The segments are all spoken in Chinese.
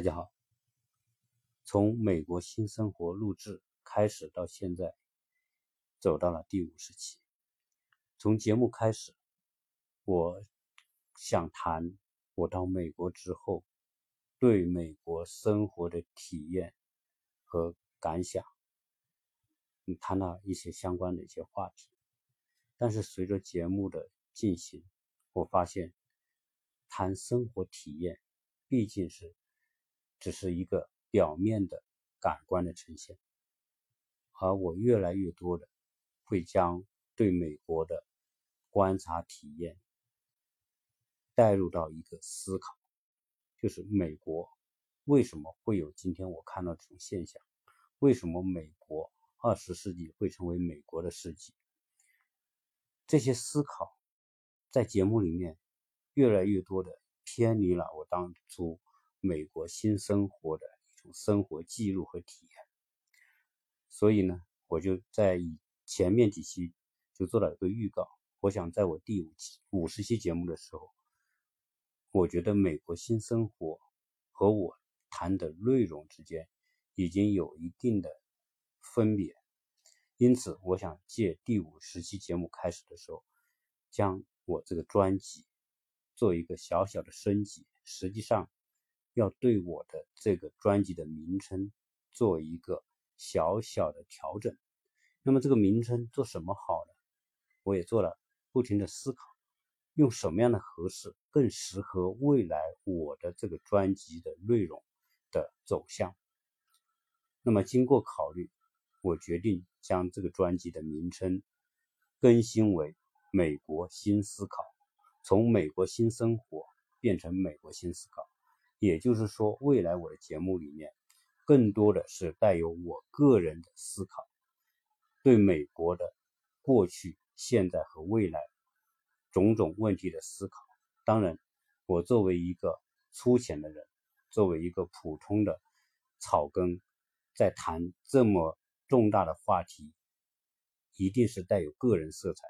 大家好，从美国新生活录制开始到现在，走到了第五十期。从节目开始，我想谈我到美国之后对美国生活的体验和感想，谈了一些相关的一些话题。但是随着节目的进行，我发现谈生活体验毕竟是只是一个表面的感官的呈现，而我越来越多的会将对美国的观察体验带入到一个思考，就是美国为什么会有今天我看到这种现象？为什么美国二十世纪会成为美国的世纪？这些思考在节目里面越来越多的偏离了我当初美国新生活的一种生活记录和体验，所以呢，我就在以前面几期就做了一个预告。我想在我第五期五十期节目的时候，我觉得美国新生活和我谈的内容之间已经有一定的分别。因此，我想借第五十期节目开始的时候，将我这个专辑做一个小小的升级。实际上，要对我的这个专辑的名称做一个小小的调整。那么，这个名称做什么好呢？我也做了不停的思考，用什么样的合适，更适合未来我的这个专辑的内容的走向。那么，经过考虑。我决定将这个专辑的名称更新为《美国新思考》，从美国新生活变成美国新思考。也就是说，未来我的节目里面更多的是带有我个人的思考，对美国的过去、现在和未来种种问题的思考。当然，我作为一个粗浅的人，作为一个普通的草根，在谈这么。重大的话题一定是带有个人色彩，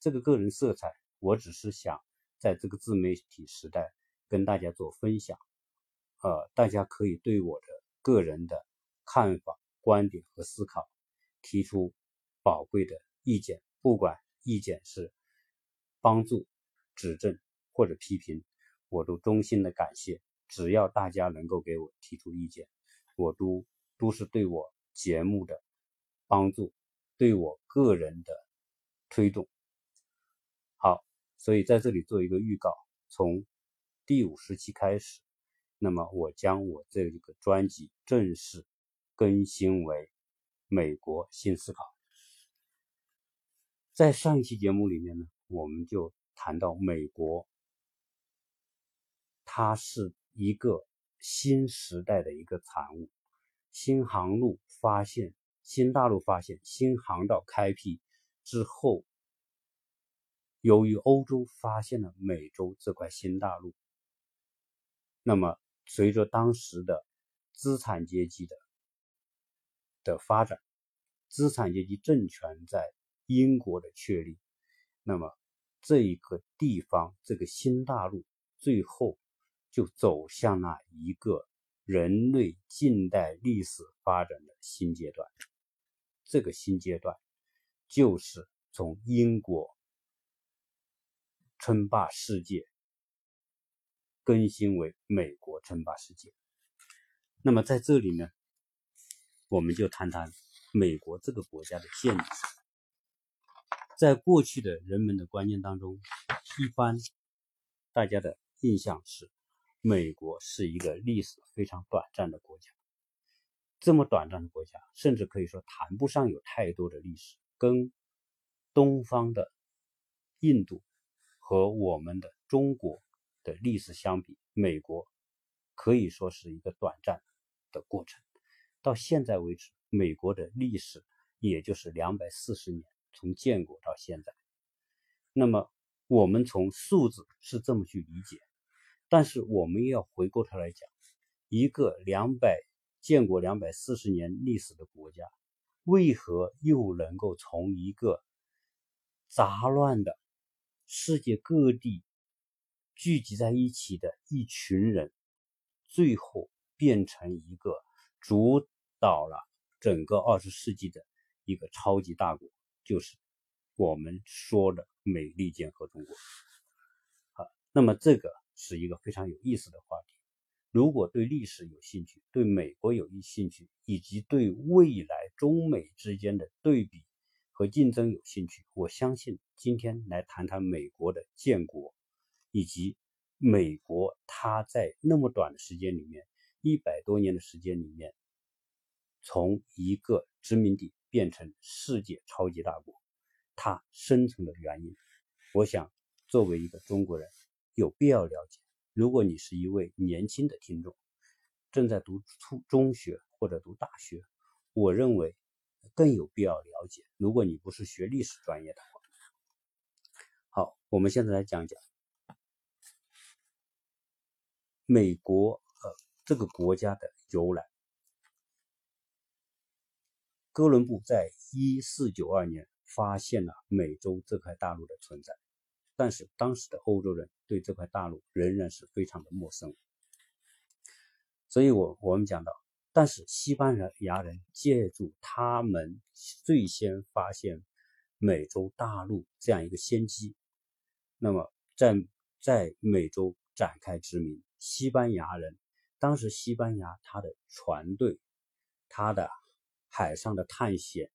这个个人色彩，我只是想在这个自媒体时代跟大家做分享，呃，大家可以对我的个人的看法、观点和思考提出宝贵的意见，不管意见是帮助、指正或者批评，我都衷心的感谢。只要大家能够给我提出意见，我都都是对我节目的。帮助对我个人的推动，好，所以在这里做一个预告，从第五十期开始，那么我将我这个专辑正式更新为《美国新思考》。在上一期节目里面呢，我们就谈到美国，它是一个新时代的一个产物，新航路发现。新大陆发现新航道开辟之后，由于欧洲发现了美洲这块新大陆，那么随着当时的资产阶级的的发展，资产阶级政权在英国的确立，那么这一个地方这个新大陆最后就走向了一个人类近代历史发展的新阶段。这个新阶段就是从英国称霸世界更新为美国称霸世界。那么在这里呢，我们就谈谈美国这个国家的建立。在过去的人们的观念当中，一般大家的印象是，美国是一个历史非常短暂的国家。这么短暂的国家，甚至可以说谈不上有太多的历史。跟东方的印度和我们的中国的历史相比，美国可以说是一个短暂的过程。到现在为止，美国的历史也就是两百四十年，从建国到现在。那么我们从数字是这么去理解，但是我们要回过头来讲，一个两百。建国两百四十年历史的国家，为何又能够从一个杂乱的世界各地聚集在一起的一群人，最后变成一个主导了整个二十世纪的一个超级大国，就是我们说的美利坚合众国。好，那么这个是一个非常有意思的话题。如果对历史有兴趣，对美国有兴趣，以及对未来中美之间的对比和竞争有兴趣，我相信今天来谈谈美国的建国，以及美国它在那么短的时间里面，一百多年的时间里面，从一个殖民地变成世界超级大国，它生存的原因，我想作为一个中国人，有必要了解。如果你是一位年轻的听众，正在读初中学或者读大学，我认为更有必要了解。如果你不是学历史专业的话，好，我们现在来讲讲美国呃这个国家的由来。哥伦布在一四九二年发现了美洲这块大陆的存在。但是当时的欧洲人对这块大陆仍然是非常的陌生，所以我我们讲到，但是西班牙人借助他们最先发现美洲大陆这样一个先机，那么在在美洲展开殖民。西班牙人当时西班牙他的船队，他的海上的探险，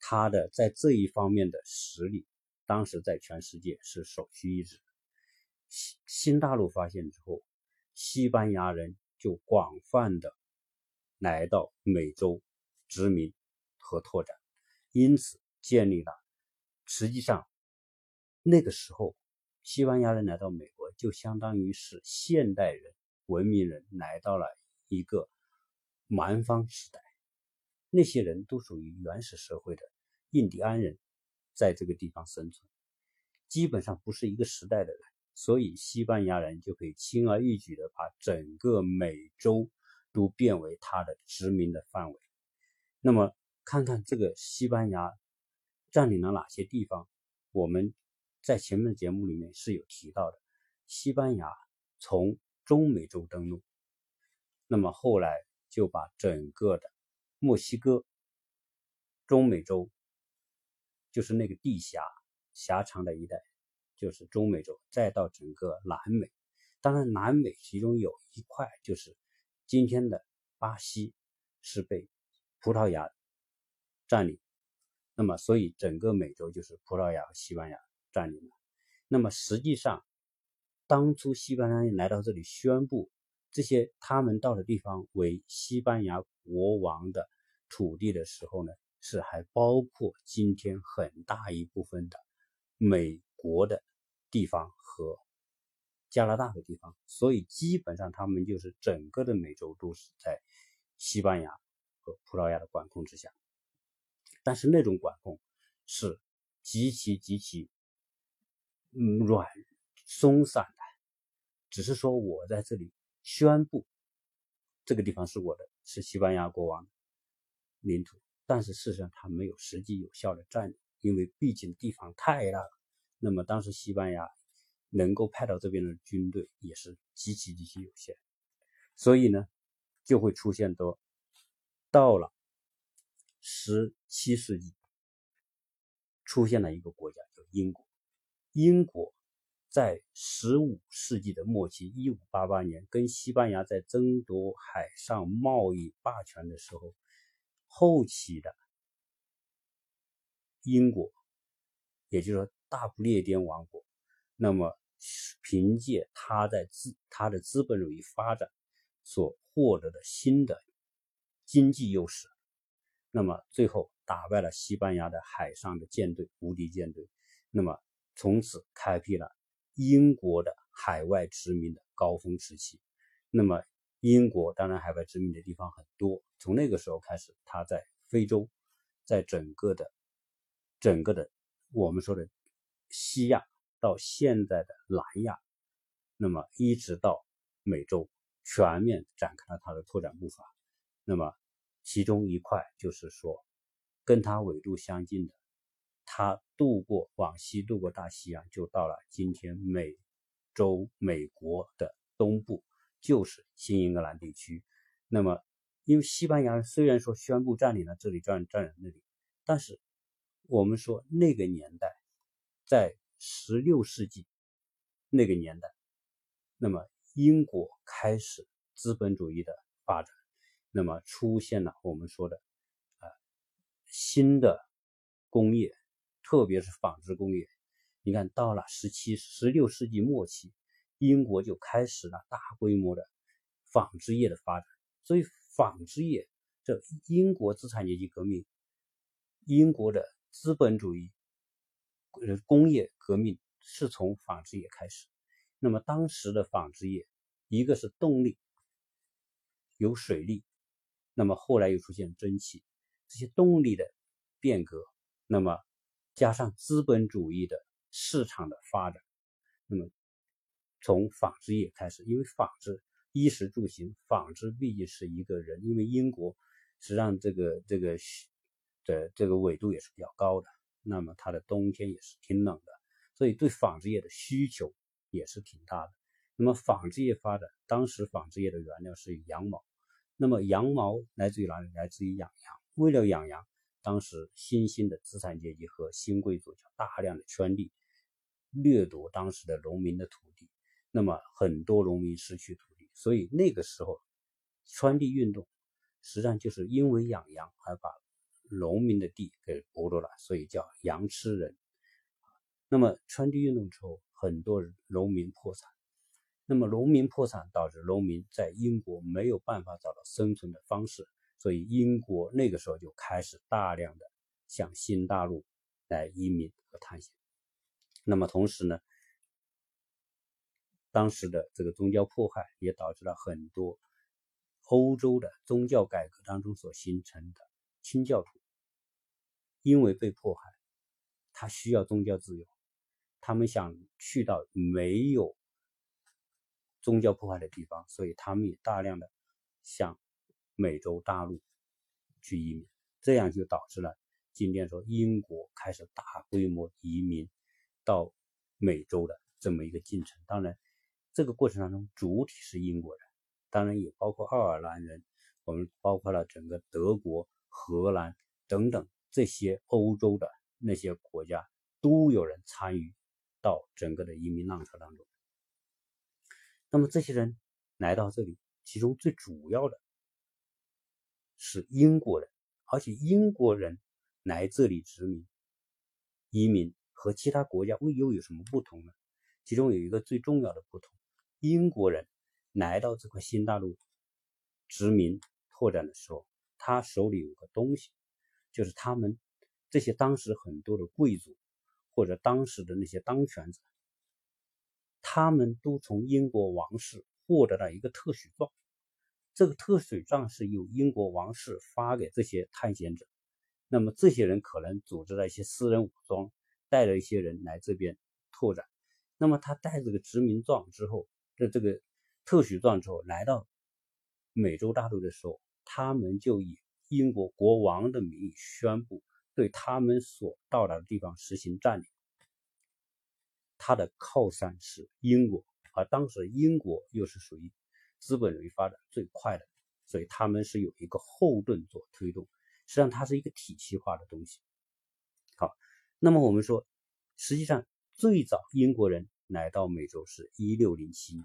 他的在这一方面的实力。当时在全世界是首屈一指。新新大陆发现之后，西班牙人就广泛的来到美洲殖民和拓展，因此建立了。实际上，那个时候西班牙人来到美国，就相当于是现代人、文明人来到了一个蛮荒时代。那些人都属于原始社会的印第安人。在这个地方生存，基本上不是一个时代的人，所以西班牙人就可以轻而易举的把整个美洲都变为他的殖民的范围。那么，看看这个西班牙占领了哪些地方？我们在前面的节目里面是有提到的，西班牙从中美洲登陆，那么后来就把整个的墨西哥、中美洲。就是那个地狭狭长的一带，就是中美洲，再到整个南美。当然，南美其中有一块就是今天的巴西，是被葡萄牙占领。那么，所以整个美洲就是葡萄牙和西班牙占领了。那么，实际上，当初西班牙人来到这里宣布这些他们到的地方为西班牙国王的土地的时候呢？是还包括今天很大一部分的美国的地方和加拿大的地方，所以基本上他们就是整个的美洲都是在西班牙和葡萄牙的管控之下。但是那种管控是极其极其嗯软松散的，只是说我在这里宣布这个地方是我的，是西班牙国王领土。但是事实上，他没有实际有效的占领，因为毕竟地方太大了。那么当时西班牙能够派到这边的军队也是极其极其有限，所以呢，就会出现多到了十七世纪，出现了一个国家叫英国。英国在十五世纪的末期，一五八八年跟西班牙在争夺海上贸易霸权的时候。后期的英国，也就是说大不列颠王国，那么凭借他在资他的资本主义发展所获得的新的经济优势，那么最后打败了西班牙的海上的舰队无敌舰队，那么从此开辟了英国的海外殖民的高峰时期，那么。英国当然海外殖民的地方很多，从那个时候开始，它在非洲，在整个的、整个的我们说的西亚到现在的南亚，那么一直到美洲，全面展开了它的拓展步伐。那么其中一块就是说，跟它纬度相近的，他渡过往西渡过大西洋，就到了今天美洲美国的东部。就是新英格兰地区，那么，因为西班牙虽然说宣布占领了这里，占占领那里，但是我们说那个年代，在十六世纪那个年代，那么英国开始资本主义的发展，那么出现了我们说的啊新的工业，特别是纺织工业。你看到了十七、十六世纪末期，英国就开始了大规模的纺织业的发展。所以，纺织业这英国资产阶级革命，英国的资本主义呃工业革命是从纺织业开始。那么，当时的纺织业，一个是动力，有水力，那么后来又出现蒸汽，这些动力的变革，那么加上资本主义的市场的发展，那么从纺织业开始，因为纺织。衣食住行，纺织毕竟是一个人，因为英国实际上这个这个的这个纬度也是比较高的，那么它的冬天也是挺冷的，所以对纺织业的需求也是挺大的。那么纺织业发展，当时纺织业的原料是羊毛，那么羊毛来自于哪里？来自于养羊。为了养羊，当时新兴的资产阶级和新贵族就大量的圈地，掠夺当时的农民的土地，那么很多农民失去土地。所以那个时候，圈地运动实际上就是因为养羊而把农民的地给剥夺了，所以叫羊吃人。那么圈地运动之后，很多农民破产。那么农民破产导致农民在英国没有办法找到生存的方式，所以英国那个时候就开始大量的向新大陆来移民和探险。那么同时呢？当时的这个宗教迫害也导致了很多欧洲的宗教改革当中所形成的清教徒，因为被迫害，他需要宗教自由，他们想去到没有宗教迫害的地方，所以他们也大量的向美洲大陆去移民，这样就导致了今天说英国开始大规模移民到美洲的这么一个进程。当然。这个过程当中，主体是英国人，当然也包括爱尔兰人，我们包括了整个德国、荷兰等等这些欧洲的那些国家，都有人参与到整个的移民浪潮当中。那么这些人来到这里，其中最主要的是英国人，而且英国人来这里殖民、移民和其他国家又又有什么不同呢？其中有一个最重要的不同。英国人来到这块新大陆殖民拓展的时候，他手里有个东西，就是他们这些当时很多的贵族或者当时的那些当权者，他们都从英国王室获得了一个特许状。这个特许状是由英国王室发给这些探险者，那么这些人可能组织了一些私人武装，带了一些人来这边拓展。那么他带这个殖民状之后，这这个特许状之后，来到美洲大陆的时候，他们就以英国国王的名义宣布对他们所到达的地方实行占领。他的靠山是英国，而当时英国又是属于资本主义发展最快的，所以他们是有一个后盾做推动。实际上，它是一个体系化的东西。好，那么我们说，实际上最早英国人。来到美洲是一六零七年，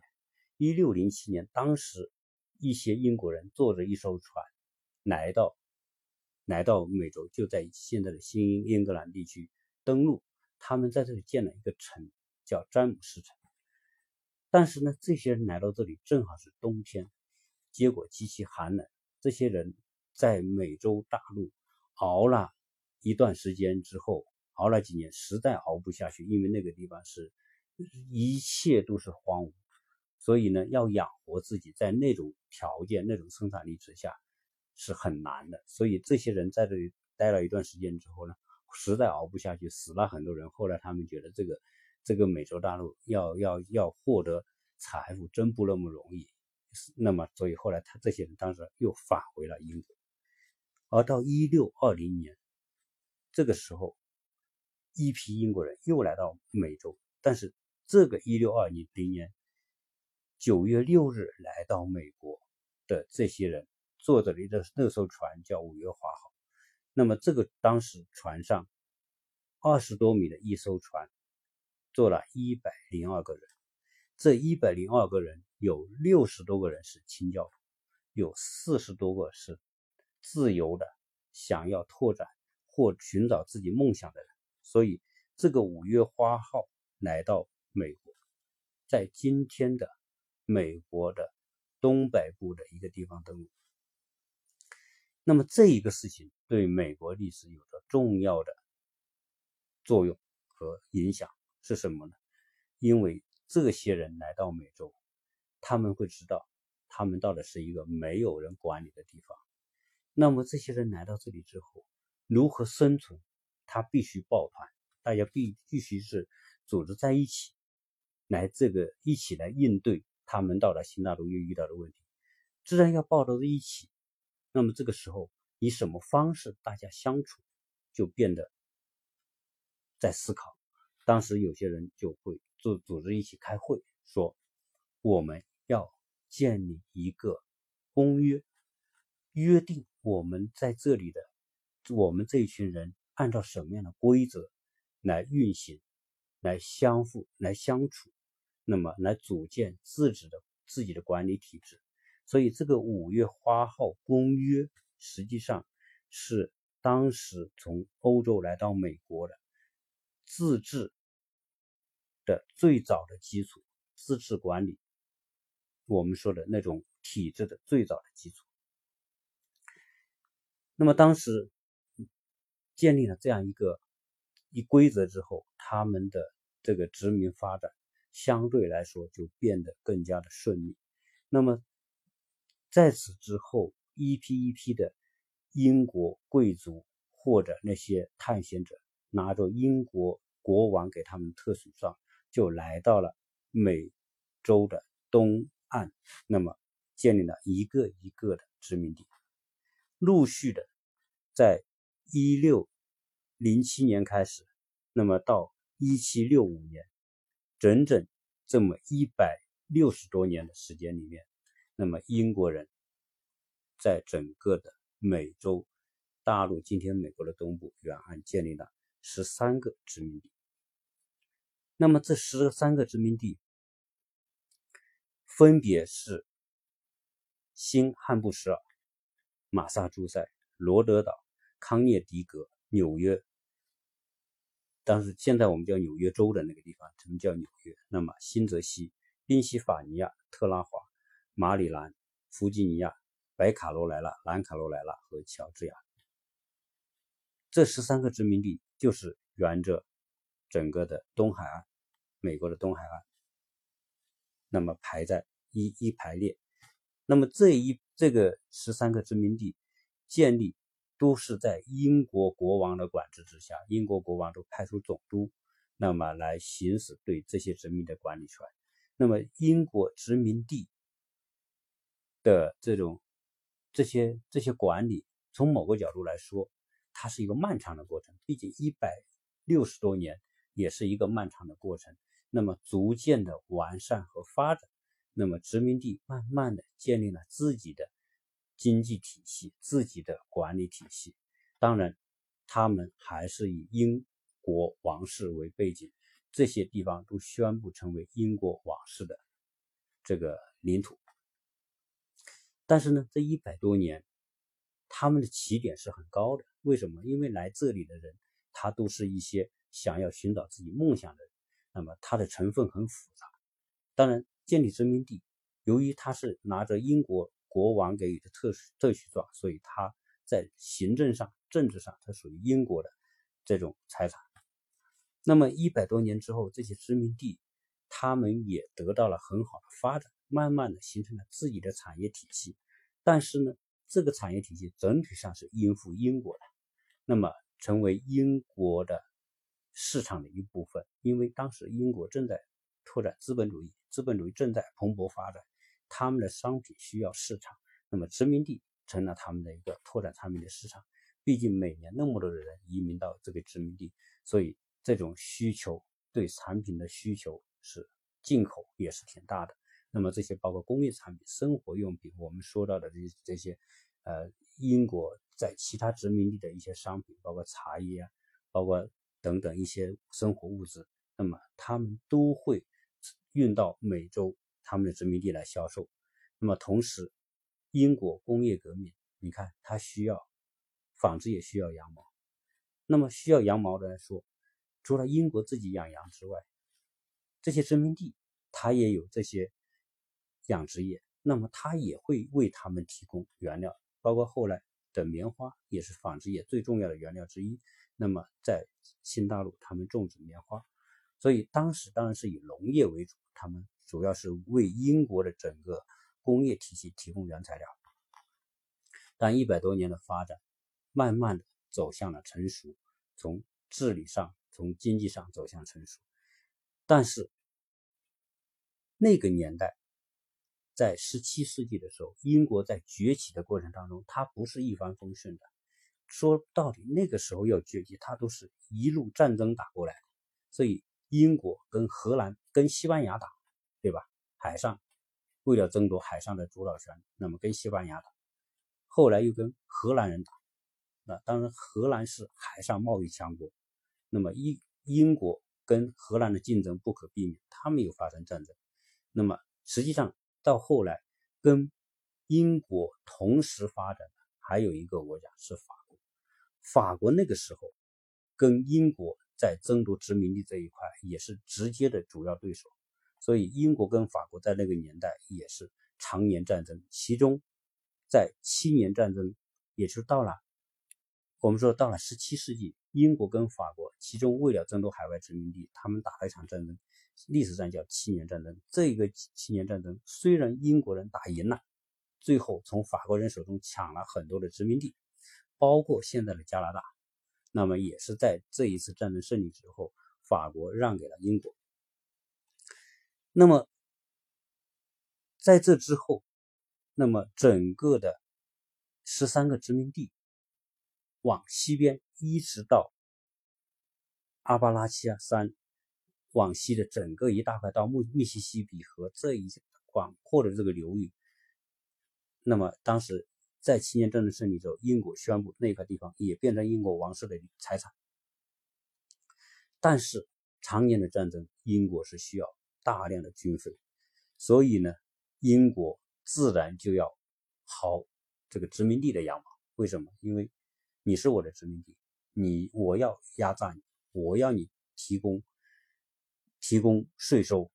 一六零七年，当时一些英国人坐着一艘船来到来到美洲，就在现在的新英格兰地区登陆。他们在这里建了一个城，叫詹姆斯城。但是呢，这些人来到这里正好是冬天，结果极其寒冷。这些人在美洲大陆熬了一段时间之后，熬了几年，实在熬不下去，因为那个地方是。一切都是荒芜，所以呢，要养活自己，在那种条件、那种生产力之下是很难的。所以这些人在这里待了一段时间之后呢，实在熬不下去，死了很多人。后来他们觉得这个这个美洲大陆要要要获得财富真不那么容易，那么所以后来他这些人当时又返回了英国。而到一六二零年这个时候，一批英国人又来到美洲，但是。这个一六二零年九月六日来到美国的这些人，坐着的那那艘船叫五月花号。那么这个当时船上二十多米的一艘船，做了一百零二个人。这一百零二个人有六十多个人是清教徒，有四十多个是自由的，想要拓展或寻找自己梦想的人。所以这个五月花号来到美国，在今天的美国的东北部的一个地方登陆。那么这一个事情对美国历史有着重要的作用和影响是什么呢？因为这些人来到美洲，他们会知道，他们到的是一个没有人管理的地方。那么这些人来到这里之后，如何生存？他必须抱团，大家必必须是组织在一起，来这个一起来应对他们到了新大陆又遇到的问题。自然要抱到一起。那么这个时候，以什么方式大家相处，就变得在思考。当时有些人就会。组组织一起开会，说我们要建立一个公约，约定我们在这里的我们这一群人按照什么样的规则来运行，来相互来相处，那么来组建自己的自己的管理体制。所以这个五月花号公约实际上是当时从欧洲来到美国的自治。的最早的基础，自治管理，我们说的那种体制的最早的基础。那么当时建立了这样一个一规则之后，他们的这个殖民发展相对来说就变得更加的顺利。那么在此之后，一批一批的英国贵族或者那些探险者，拿着英国国王给他们特许状。就来到了美洲的东岸，那么建立了一个一个的殖民地，陆续的，在一六零七年开始，那么到一七六五年，整整这么一百六十多年的时间里面，那么英国人在整个的美洲大陆，今天美国的东部沿岸建立了十三个殖民地。那么这十三个殖民地分别是新罕布什尔、马萨诸塞、罗德岛、康涅狄格、纽约。但是现在我们叫纽约州的那个地方，他们叫纽约。那么新泽西、宾夕法尼亚、特拉华、马里兰、弗吉尼亚、北卡罗来纳、南卡罗来纳和乔治亚，这十三个殖民地就是沿着。整个的东海岸，美国的东海岸，那么排在一一排列，那么这一这个十三个殖民地建立都是在英国国王的管制之下，英国国王都派出总督，那么来行使对这些殖民的管理权。那么英国殖民地的这种这些这些管理，从某个角度来说，它是一个漫长的过程，毕竟一百六十多年。也是一个漫长的过程，那么逐渐的完善和发展，那么殖民地慢慢的建立了自己的经济体系、自己的管理体系。当然，他们还是以英国王室为背景，这些地方都宣布成为英国王室的这个领土。但是呢，这一百多年，他们的起点是很高的。为什么？因为来这里的人，他都是一些。想要寻找自己梦想的人，那么他的成分很复杂。当然，建立殖民地，由于他是拿着英国国王给予的特特许状，所以他在行政上、政治上，它属于英国的这种财产。那么一百多年之后，这些殖民地，他们也得到了很好的发展，慢慢的形成了自己的产业体系。但是呢，这个产业体系整体上是应付英国的，那么成为英国的。市场的一部分，因为当时英国正在拓展资本主义，资本主义正在蓬勃发展，他们的商品需要市场，那么殖民地成了他们的一个拓展产品的市场。毕竟每年那么多的人移民到这个殖民地，所以这种需求对产品的需求是进口也是挺大的。那么这些包括工业产品、生活用品，我们说到的这这些呃英国在其他殖民地的一些商品，包括茶叶啊，包括等等一些生活物资，那么他们都会运到美洲他们的殖民地来销售。那么同时，英国工业革命，你看它需要纺织，也需要羊毛。那么需要羊毛的来说，除了英国自己养羊之外，这些殖民地它也有这些养殖业，那么它也会为他们提供原料，包括后来的棉花也是纺织业最重要的原料之一。那么在新大陆，他们种植棉花，所以当时当然是以农业为主，他们主要是为英国的整个工业体系提供原材料。但一百多年的发展，慢慢的。走向了成熟，从治理上、从经济上走向成熟。但是那个年代，在十七世纪的时候，英国在崛起的过程当中，它不是一帆风顺的。说到底，那个时候要崛起，它都是一路战争打过来。所以，英国跟荷兰、跟西班牙打，对吧？海上为了争夺海上的主导权，那么跟西班牙打，后来又跟荷兰人打。那当然，荷兰是海上贸易强国，那么英英国跟荷兰的竞争不可避免，他们有发生战争。那么实际上到后来，跟英国同时发展的还有一个国家是法国。法国那个时候跟英国在争夺殖民地这一块也是直接的主要对手，所以英国跟法国在那个年代也是常年战争。其中在七年战争，也就到了。我们说到了十七世纪，英国跟法国，其中为了争夺海外殖民地，他们打了一场战争，历史上叫七年战争。这个七年战争虽然英国人打赢了，最后从法国人手中抢了很多的殖民地，包括现在的加拿大，那么也是在这一次战争胜利之后，法国让给了英国。那么在这之后，那么整个的十三个殖民地。往西边一直到阿巴拉契亚山往西的整个一大块到密密西西比河这一广阔的这个流域，那么当时在七年战争胜利之后，英国宣布那块地方也变成英国王室的财产。但是常年的战争，英国是需要大量的军费，所以呢，英国自然就要薅这个殖民地的羊毛。为什么？因为你是我的殖民地，你我要压榨你，我要你提供提供税收，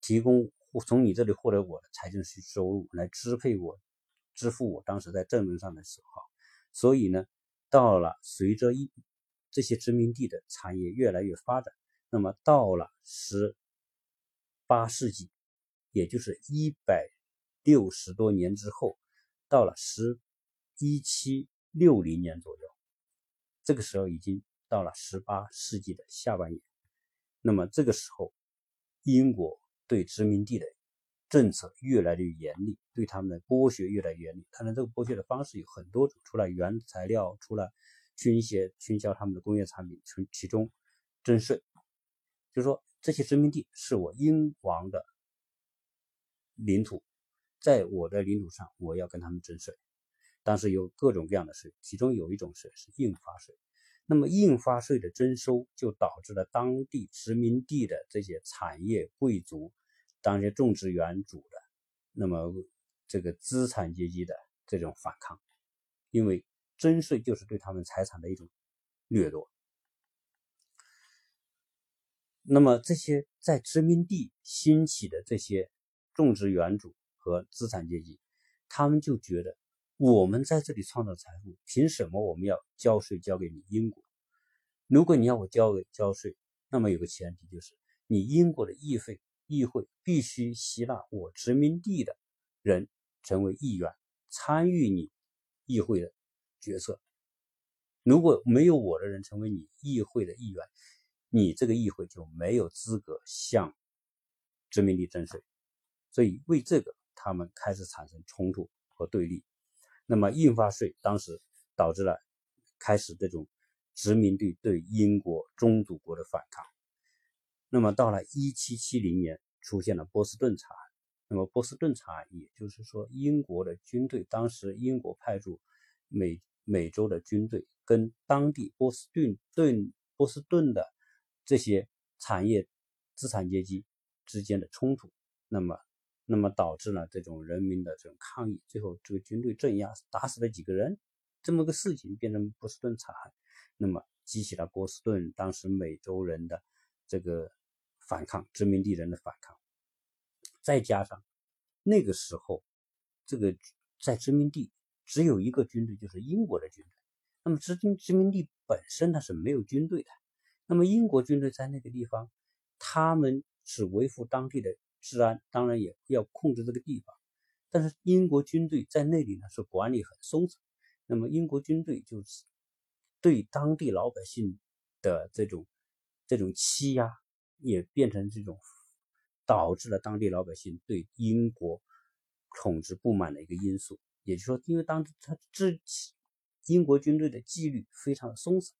提供从你这里获得我的财政收入来支配我支付我当时在政治上的损耗。所以呢，到了随着一这些殖民地的产业越来越发展，那么到了十八世纪，也就是一百六十多年之后，到了十一七。六零年左右，这个时候已经到了十八世纪的下半叶。那么这个时候，英国对殖民地的政策越来越严厉，对他们的剥削越来越严厉。当然，这个剥削的方式有很多种，除了原材料，除了倾斜倾销他们的工业产品，从其中征税，就是说这些殖民地是我英王的领土，在我的领土上，我要跟他们征税。但是有各种各样的税，其中有一种税是印花税。那么印花税的征收，就导致了当地殖民地的这些产业贵族、当些种植园主的，那么这个资产阶级的这种反抗，因为征税就是对他们财产的一种掠夺。那么这些在殖民地兴起的这些种植园主和资产阶级，他们就觉得。我们在这里创造财富，凭什么我们要交税交给你英国？如果你要我交给交税，那么有个前提就是你英国的议会议会必须吸纳我殖民地的人成为议员，参与你议会的决策。如果没有我的人成为你议会的议员，你这个议会就没有资格向殖民地征税。所以为这个，他们开始产生冲突和对立。那么印花税当时导致了开始这种殖民地对英国宗主国的反抗。那么到了一七七零年出现了波士顿惨案，那么波士顿惨案，也就是说英国的军队，当时英国派驻美美洲的军队跟当地波士顿顿波士顿的这些产业资产阶级之间的冲突，那么那么导致了这种人民的这种抗议，最后这个军队镇压，打死了几个人，这么个事情变成波士顿惨案，那么激起了波士顿当时美洲人的这个反抗，殖民地人的反抗。再加上那个时候，这个在殖民地只有一个军队，就是英国的军队。那么殖民殖民地本身它是没有军队的。那么英国军队在那个地方，他们是维护当地的治安，当然也要控制这个地方。但是英国军队在那里呢是管理很松散。那么英国军队就是对当地老百姓的这种这种欺压，也变成这种。导致了当地老百姓对英国统治不满的一个因素，也就是说，因为当他这英国军队的纪律非常的松散，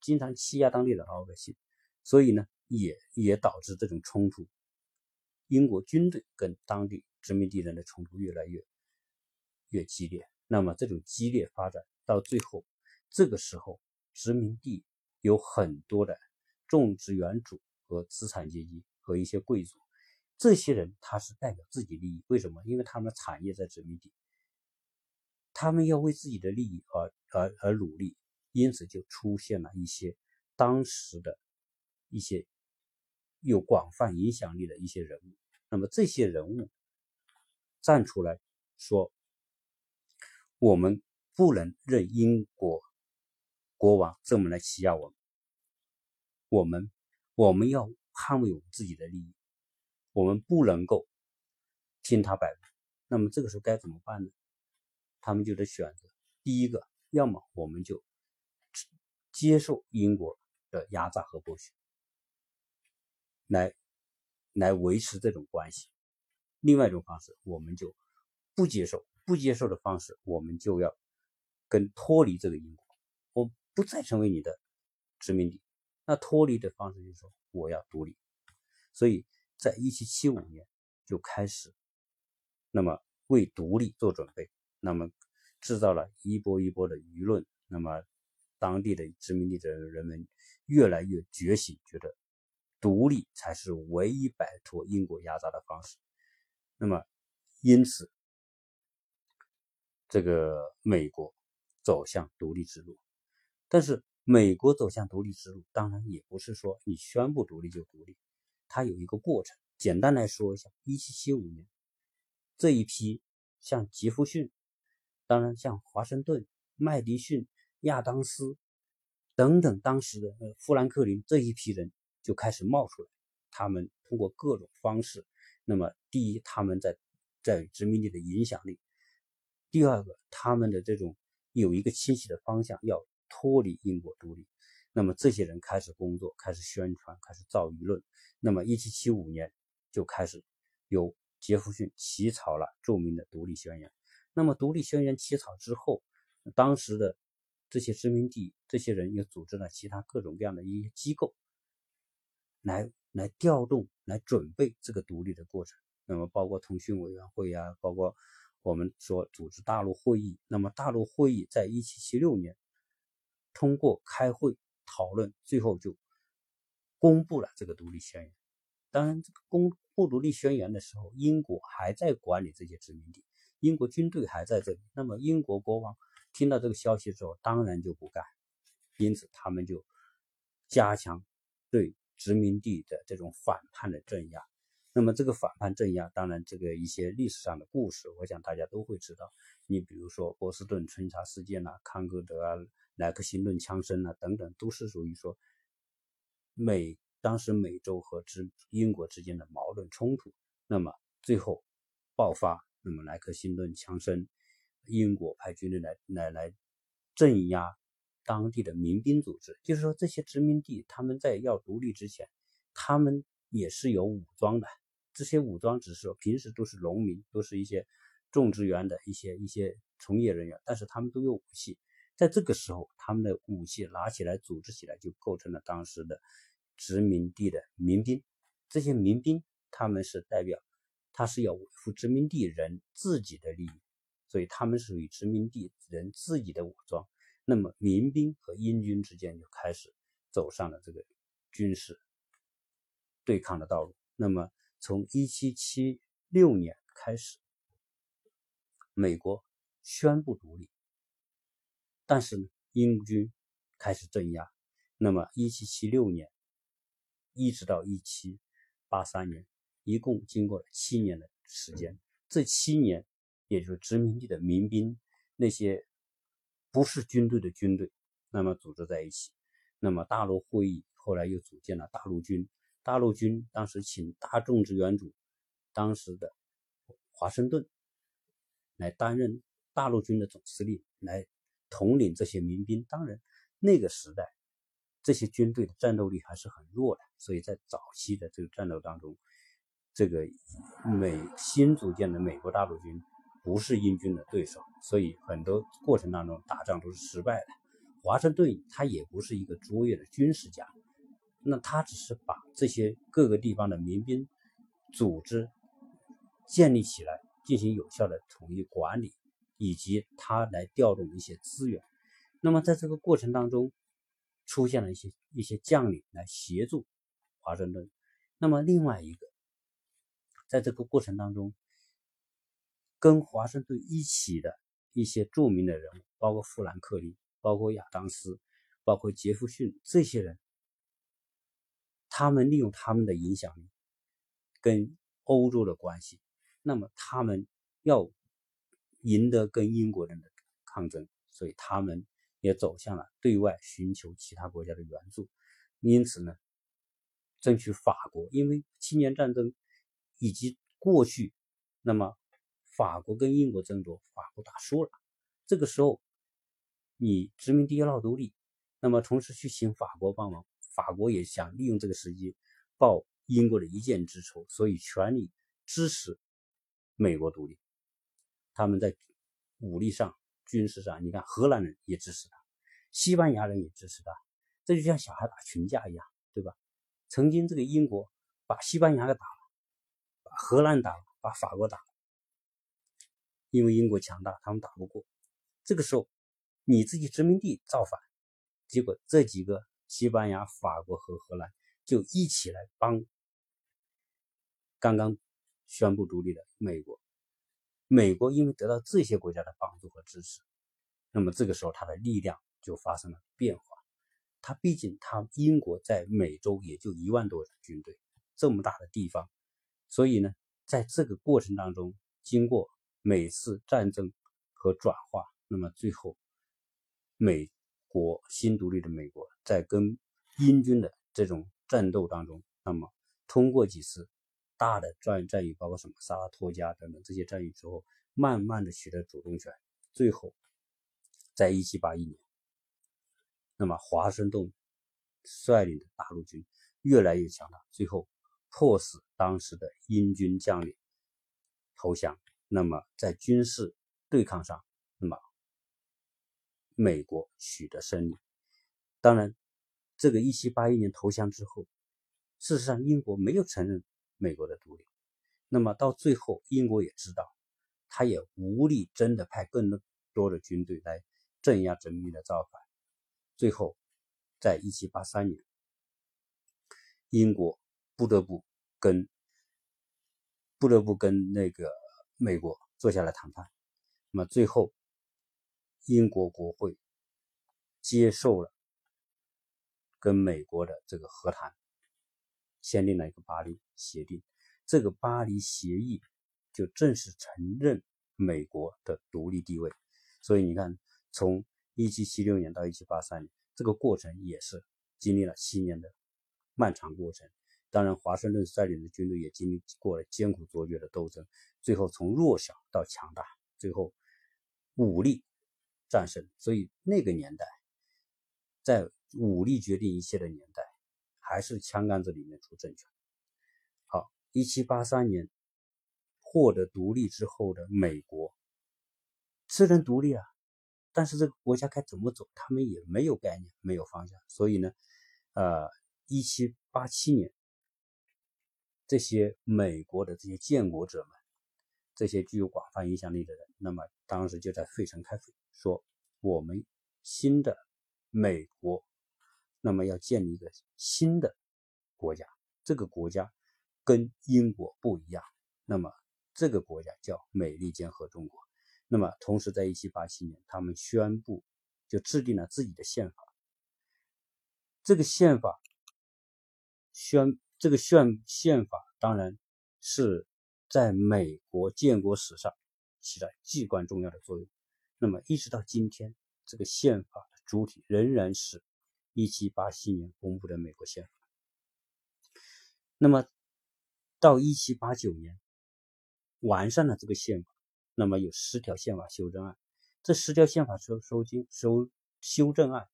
经常欺压当地的老百姓，所以呢，也也导致这种冲突，英国军队跟当地殖民地人的冲突越来越越激烈。那么这种激烈发展到最后，这个时候殖民地有很多的种植园主和资产阶级和一些贵族。这些人他是代表自己利益，为什么？因为他们的产业在殖民地，他们要为自己的利益而而而努力，因此就出现了一些当时的一些有广泛影响力的一些人物。那么这些人物站出来说：“我们不能任英国国王这么来欺压我们，我们我们要捍卫我们自己的利益。”我们不能够听他摆布，那么这个时候该怎么办呢？他们就得选择第一个，要么我们就接受英国的压榨和剥削，来来维持这种关系；另外一种方式，我们就不接受，不接受的方式，我们就要跟脱离这个英国，我不再成为你的殖民地。那脱离的方式就是，我要独立。所以。在一七七五年就开始，那么为独立做准备，那么制造了一波一波的舆论，那么当地的殖民地的人们越来越觉醒，觉得独立才是唯一摆脱英国压榨的方式。那么因此，这个美国走向独立之路，但是美国走向独立之路，当然也不是说你宣布独立就独立。它有一个过程，简单来说一下，一七七五年这一批像杰弗逊，当然像华盛顿、麦迪逊、亚当斯等等当时的富兰克林这一批人就开始冒出来。他们通过各种方式，那么第一，他们在在殖民地的影响力；第二个，他们的这种有一个清晰的方向，要脱离英国独立。那么这些人开始工作，开始宣传，开始造舆论。那么1775年就开始由杰弗逊起草了著名的独立宣言。那么独立宣言起草之后，当时的这些殖民地这些人又组织了其他各种各样的一些机构，来来调动、来准备这个独立的过程。那么包括通讯委员会啊，包括我们说组织大陆会议。那么大陆会议在1776年通过开会。讨论最后就公布了这个独立宣言。当然，这个公布独立宣言的时候，英国还在管理这些殖民地，英国军队还在这里。那么，英国国王听到这个消息之后，当然就不干，因此他们就加强对殖民地的这种反叛的镇压。那么，这个反叛镇压，当然这个一些历史上的故事，我想大家都会知道。你比如说波士顿春茶事件呐，康戈德啊。莱克辛顿枪声啊，等等，都是属于说美当时美洲和之英国之间的矛盾冲突。那么最后爆发，那么莱克辛顿枪声，英国派军队来来来镇压当地的民兵组织。就是说，这些殖民地他们在要独立之前，他们也是有武装的。这些武装只是说平时都是农民，都是一些种植园的一些一些从业人员，但是他们都有武器。在这个时候，他们的武器拿起来组织起来，就构成了当时的殖民地的民兵。这些民兵他们是代表他是要维护殖民地人自己的利益，所以他们属于殖民地人自己的武装。那么民兵和英军之间就开始走上了这个军事对抗的道路。那么从1776年开始，美国宣布独立，但是呢，英军开始镇压。那么1776年一直到1783年。一共经过了七年的时间，这七年，也就是殖民地的民兵那些不是军队的军队，那么组织在一起。那么大陆会议后来又组建了大陆军，大陆军当时请大众志愿主当时的华盛顿来担任大陆军的总司令，来统领这些民兵。当然，那个时代这些军队的战斗力还是很弱的，所以在早期的这个战斗当中。这个美新组建的美国大陆军不是英军的对手，所以很多过程当中打仗都是失败的。华盛顿他也不是一个卓越的军事家，那他只是把这些各个地方的民兵组织建立起来，进行有效的统一管理，以及他来调动一些资源。那么在这个过程当中，出现了一些一些将领来协助华盛顿。那么另外一个。在这个过程当中，跟华盛顿一起的一些著名的人物，包括富兰克林，包括亚当斯，包括杰弗逊这些人，他们利用他们的影响力跟欧洲的关系，那么他们要赢得跟英国人的抗争，所以他们也走向了对外寻求其他国家的援助，因此呢，争取法国，因为七年战争。以及过去，那么法国跟英国争夺，法国打输了。这个时候，你殖民地要闹独立，那么同时去请法国帮忙，法国也想利用这个时机报英国的一箭之仇，所以全力支持美国独立。他们在武力上、军事上，你看荷兰人也支持他，西班牙人也支持他，这就像小孩打群架一样，对吧？曾经这个英国把西班牙给打了。把荷兰打了，把法国打了，因为英国强大，他们打不过。这个时候，你自己殖民地造反，结果这几个西班牙、法国和荷兰就一起来帮刚刚宣布独立的美国。美国因为得到这些国家的帮助和支持，那么这个时候它的力量就发生了变化。它毕竟，它英国在美洲也就一万多人军队，这么大的地方。所以呢，在这个过程当中，经过每次战争和转化，那么最后，美国新独立的美国在跟英军的这种战斗当中，那么通过几次大的战战役，包括什么萨拉托加等等这些战役之后，慢慢的取得主动权，最后，在一七八一年，那么华盛顿率领的大陆军越来越强大，最后。迫使当时的英军将领投降，那么在军事对抗上，那么美国取得胜利。当然，这个1781年投降之后，事实上英国没有承认美国的独立。那么到最后，英国也知道，他也无力真的派更多的军队来镇压殖民的造反。最后，在1783年，英国。不得不跟不得不跟那个美国坐下来谈判，那么最后英国国会接受了跟美国的这个和谈，签订了一个巴黎协定。这个巴黎协议就正式承认美国的独立地位。所以你看，从一七七六年到一七八三年，这个过程也是经历了七年的漫长过程。当然，华盛顿率领的军队也经历过了艰苦卓绝的斗争，最后从弱小到强大，最后武力战胜。所以那个年代，在武力决定一切的年代，还是枪杆子里面出政权。好，一七八三年获得独立之后的美国，虽然独立啊，但是这个国家该怎么走，他们也没有概念，没有方向。所以呢，呃，一七八七年。这些美国的这些建国者们，这些具有广泛影响力的人，那么当时就在费城开会，说我们新的美国，那么要建立一个新的国家，这个国家跟英国不一样，那么这个国家叫美利坚合众国。那么同时，在一七八七年，他们宣布就制定了自己的宪法。这个宪法宣这个宪宪法当然是在美国建国史上起了至关重要的作用。那么一直到今天，这个宪法的主体仍然是1787年公布的美国宪法。那么到1789年完善了这个宪法，那么有十条宪法修正案。这十条宪法修收经修修正案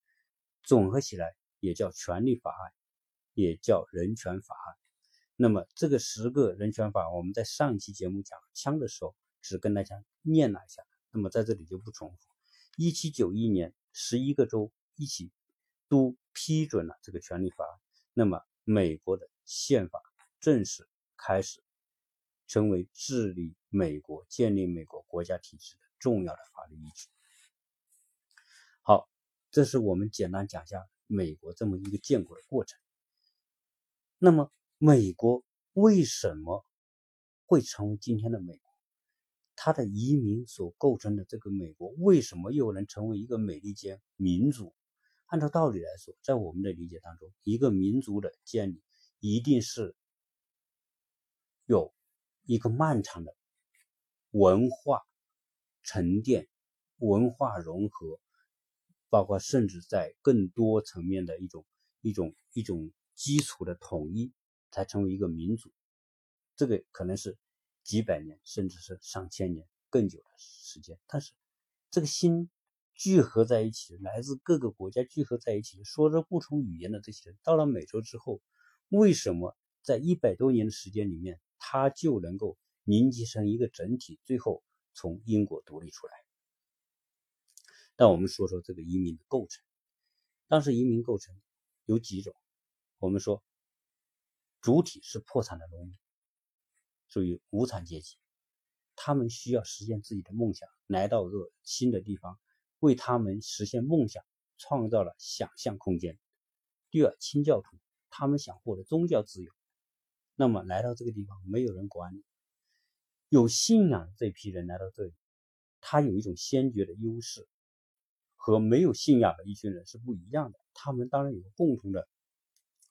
总合起来。也叫权利法案，也叫人权法案。那么这个十个人权法，我们在上一期节目讲枪的时候，只跟大家念了一下。那么在这里就不重复。一七九一年，十一个州一起都批准了这个权利法案。那么美国的宪法正式开始成为治理美国、建立美国国家体制的重要的法律依据。好，这是我们简单讲一下。美国这么一个建国的过程，那么美国为什么会成为今天的美国？它的移民所构成的这个美国，为什么又能成为一个美利坚民族？按照道理来说，在我们的理解当中，一个民族的建立一定是有一个漫长的文化沉淀、文化融合。包括甚至在更多层面的一种一种一种基础的统一，才成为一个民族。这个可能是几百年，甚至是上千年更久的时间。但是这个心聚合在一起，来自各个国家聚合在一起，说着不同语言的这些人，到了美洲之后，为什么在一百多年的时间里面，他就能够凝集成一个整体，最后从英国独立出来？那我们说说这个移民的构成。当时移民构成有几种，我们说主体是破产的农民，属于无产阶级，他们需要实现自己的梦想，来到一个新的地方，为他们实现梦想创造了想象空间。第二，清教徒，他们想获得宗教自由，那么来到这个地方没有人管你，有信仰的这批人来到这里，他有一种先决的优势。和没有信仰的一群人是不一样的。他们当然有共同的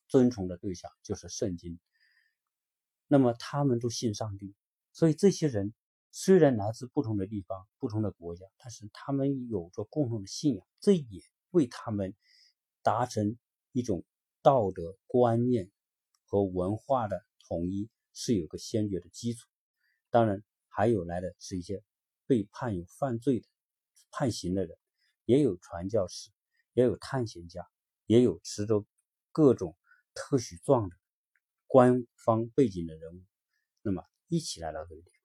尊崇的对象，就是圣经。那么他们都信上帝，所以这些人虽然来自不同的地方、不同的国家，但是他们有着共同的信仰，这也为他们达成一种道德观念和文化的统一是有个先决的基础。当然，还有来的是一些被判有犯罪的、判刑的人。也有传教士，也有探险家，也有持着各种特许状的官方背景的人物，那么一起来到这个地方。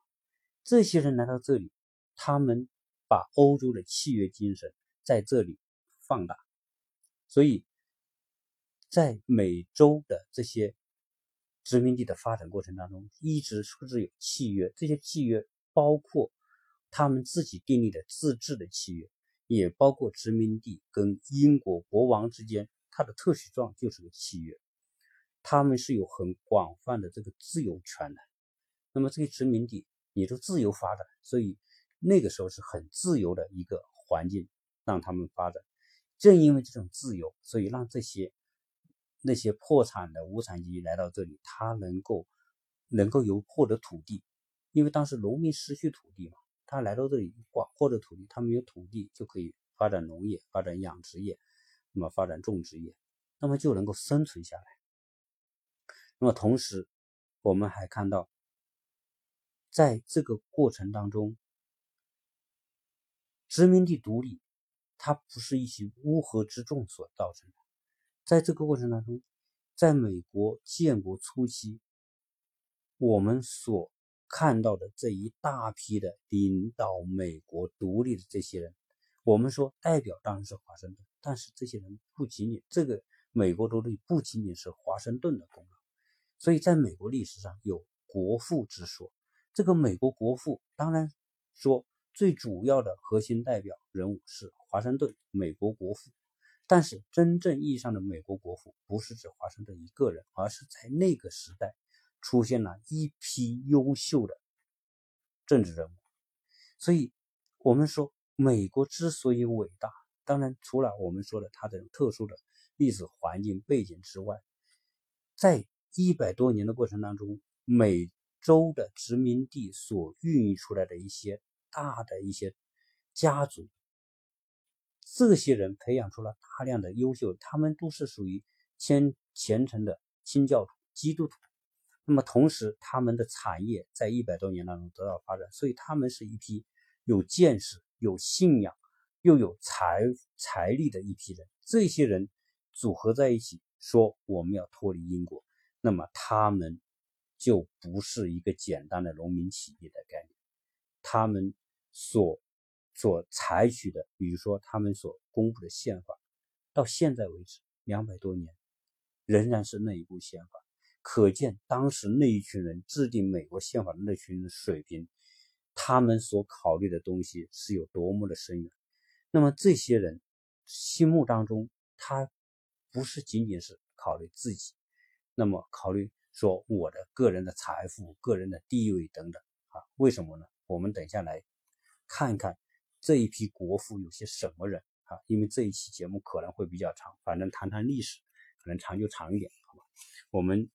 这些人来到这里，他们把欧洲的契约精神在这里放大，所以在美洲的这些殖民地的发展过程当中，一直是不是有契约。这些契约包括他们自己订立的自治的契约。也包括殖民地跟英国国王之间，他的特许状就是个契约，他们是有很广泛的这个自由权的。那么这些殖民地也都自由发展，所以那个时候是很自由的一个环境让他们发展。正因为这种自由，所以让这些那些破产的无产阶级来到这里，他能够能够有获得土地，因为当时农民失去土地嘛。他来到这里，广阔的土地，他们有土地就可以发展农业、发展养殖业，那么发展种植业，那么就能够生存下来。那么同时，我们还看到，在这个过程当中，殖民地独立，它不是一些乌合之众所造成的。在这个过程当中，在美国建国初期，我们所看到的这一大批的领导美国独立的这些人，我们说代表当然是华盛顿，但是这些人不仅仅这个美国独立不仅仅是华盛顿的功劳，所以在美国历史上有国父之说。这个美国国父当然说最主要的核心代表人物是华盛顿，美国国父。但是真正意义上的美国国父不是指华盛顿一个人，而是在那个时代出现了一批优秀的政治人物。所以，我们说美国之所以伟大，当然除了我们说的它的特殊的历史环境背景之外，在一百多年的过程当中，美洲的殖民地所孕育出来的一些大的一些家族。这些人培养出了大量的优秀，他们都是属于虔虔诚的新教徒、基督徒。那么同时，他们的产业在一百多年当中得到发展，所以他们是一批有见识、有信仰又有财财力的一批人。这些人组合在一起，说我们要脱离英国，那么他们就不是一个简单的农民起义的概念，他们所。所采取的，比如说他们所公布的宪法，到现在为止两百多年，仍然是那一部宪法，可见当时那一群人制定美国宪法的那群人的水平，他们所考虑的东西是有多么的深远。那么这些人心目当中，他不是仅仅是考虑自己，那么考虑说我的个人的财富、个人的地位等等啊？为什么呢？我们等下来看一看。这一批国父有些什么人啊？因为这一期节目可能会比较长，反正谈谈历史，可能长就长一点，好吧？我们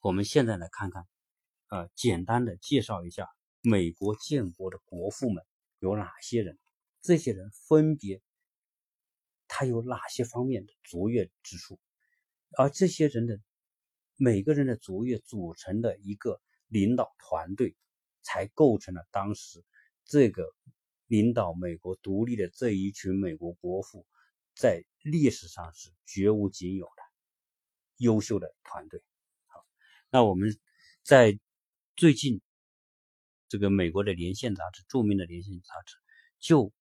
我们现在来看看，呃，简单的介绍一下美国建国的国父们有哪些人，这些人分别他有哪些方面的卓越之处，而这些人的每个人的卓越组成的一个领导团队，才构成了当时这个。领导美国独立的这一群美国国父，在历史上是绝无仅有的优秀的团队。好，那我们在最近这个美国的连线杂志，著名的连线杂志，就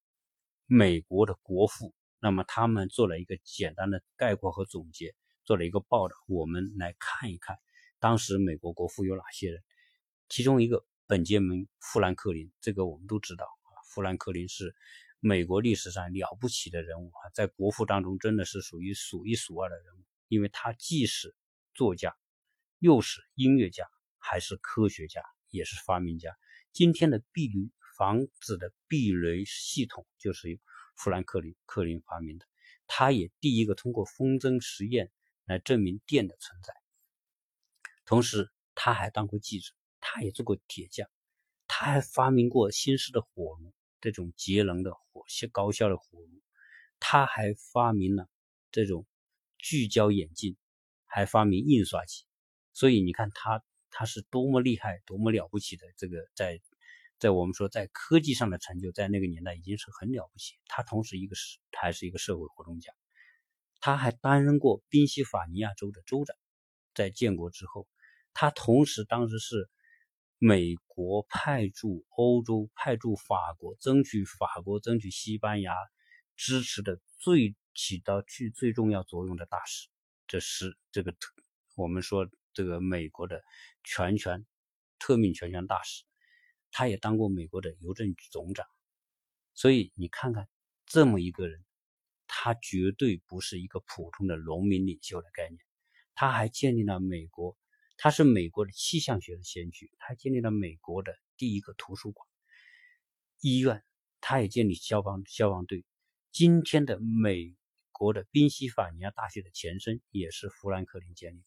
美国的国父，那么他们做了一个简单的概括和总结，做了一个报道。我们来看一看，当时美国国父有哪些人？其中一个本杰明·富兰克林，这个我们都知道啊。富兰克林是美国历史上了不起的人物啊，在国父当中真的是属于数一数二的人物，因为他既是作家，又是音乐家，还是科学家，也是发明家。今天的避雷房子的避雷系统就是由富兰克林克林发明的，他也第一个通过风筝实验来证明电的存在。同时，他还当过记者，他也做过铁匠，他还发明过新式的火炉。这种节能的火高效的火炉，他还发明了这种聚焦眼镜，还发明印刷机。所以你看他他是多么厉害、多么了不起的这个在在我们说在科技上的成就，在那个年代已经是很了不起。他同时一个是还是一个社会活动家，他还担任过宾夕法尼亚州的州长。在建国之后，他同时当时是。美国派驻欧洲、派驻法国，争取法国、争取西班牙支持的最起到去最重要作用的大使，这是这个特我们说这个美国的全权特命全权大使，他也当过美国的邮政总长，所以你看看这么一个人，他绝对不是一个普通的农民领袖的概念，他还建立了美国。他是美国的气象学的先驱，他建立了美国的第一个图书馆、医院，他也建立消防消防队。今天的美国的宾夕法尼亚大学的前身也是富兰克林建立的。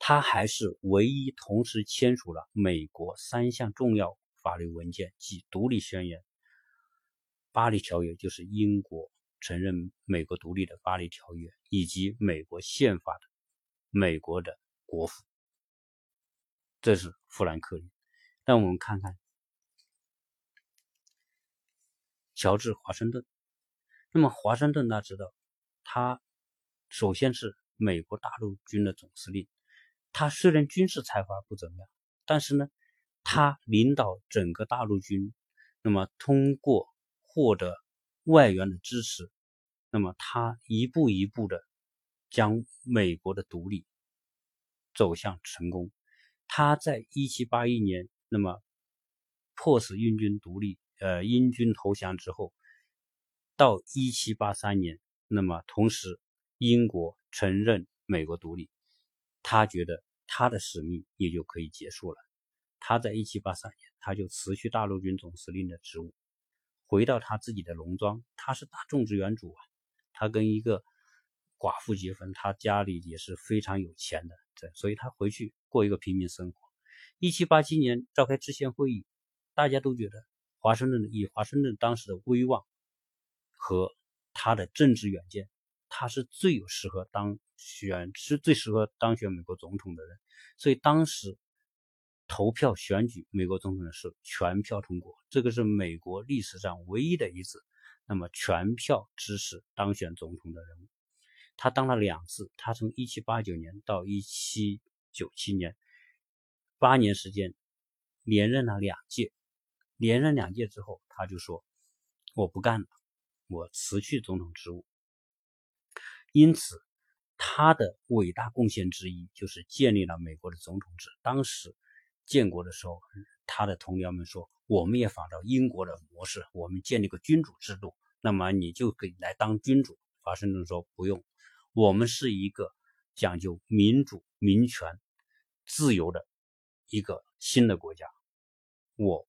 他还是唯一同时签署了美国三项重要法律文件，即《独立宣言》、《巴黎条约》，就是英国承认美国独立的《巴黎条约》，以及美国宪法的。美国的国父，这是富兰克林。那我们看看乔治华盛顿。那么华盛顿大家知道，他首先是美国大陆军的总司令。他虽然军事才华不怎么样，但是呢，他领导整个大陆军，那么通过获得外援的支持，那么他一步一步的。将美国的独立走向成功。他在1781年，那么迫使英军独立，呃，英军投降之后，到1783年，那么同时英国承认美国独立，他觉得他的使命也就可以结束了。他在1783年，他就辞去大陆军总司令的职务，回到他自己的农庄。他是大种植园主啊，他跟一个寡妇结婚，他家里也是非常有钱的。所以他回去过一个平民生活。一七八七年召开制宪会议，大家都觉得华盛顿以华盛顿当时的威望和他的政治远见，他是最有适合当选，是最适合当选美国总统的人。所以当时投票选举美国总统的时候，全票通过，这个是美国历史上唯一的一次，那么全票支持当选总统的人物。他当了两次，他从一七八九年到一七九七年，八年时间连任了两届。连任两届之后，他就说：“我不干了，我辞去总统职务。”因此，他的伟大贡献之一就是建立了美国的总统制。当时建国的时候，他的同僚们说：“我们也仿照英国的模式，我们建立个君主制度，那么你就可以来当君主。”华盛顿说：“不用。”我们是一个讲究民主、民权、自由的一个新的国家，我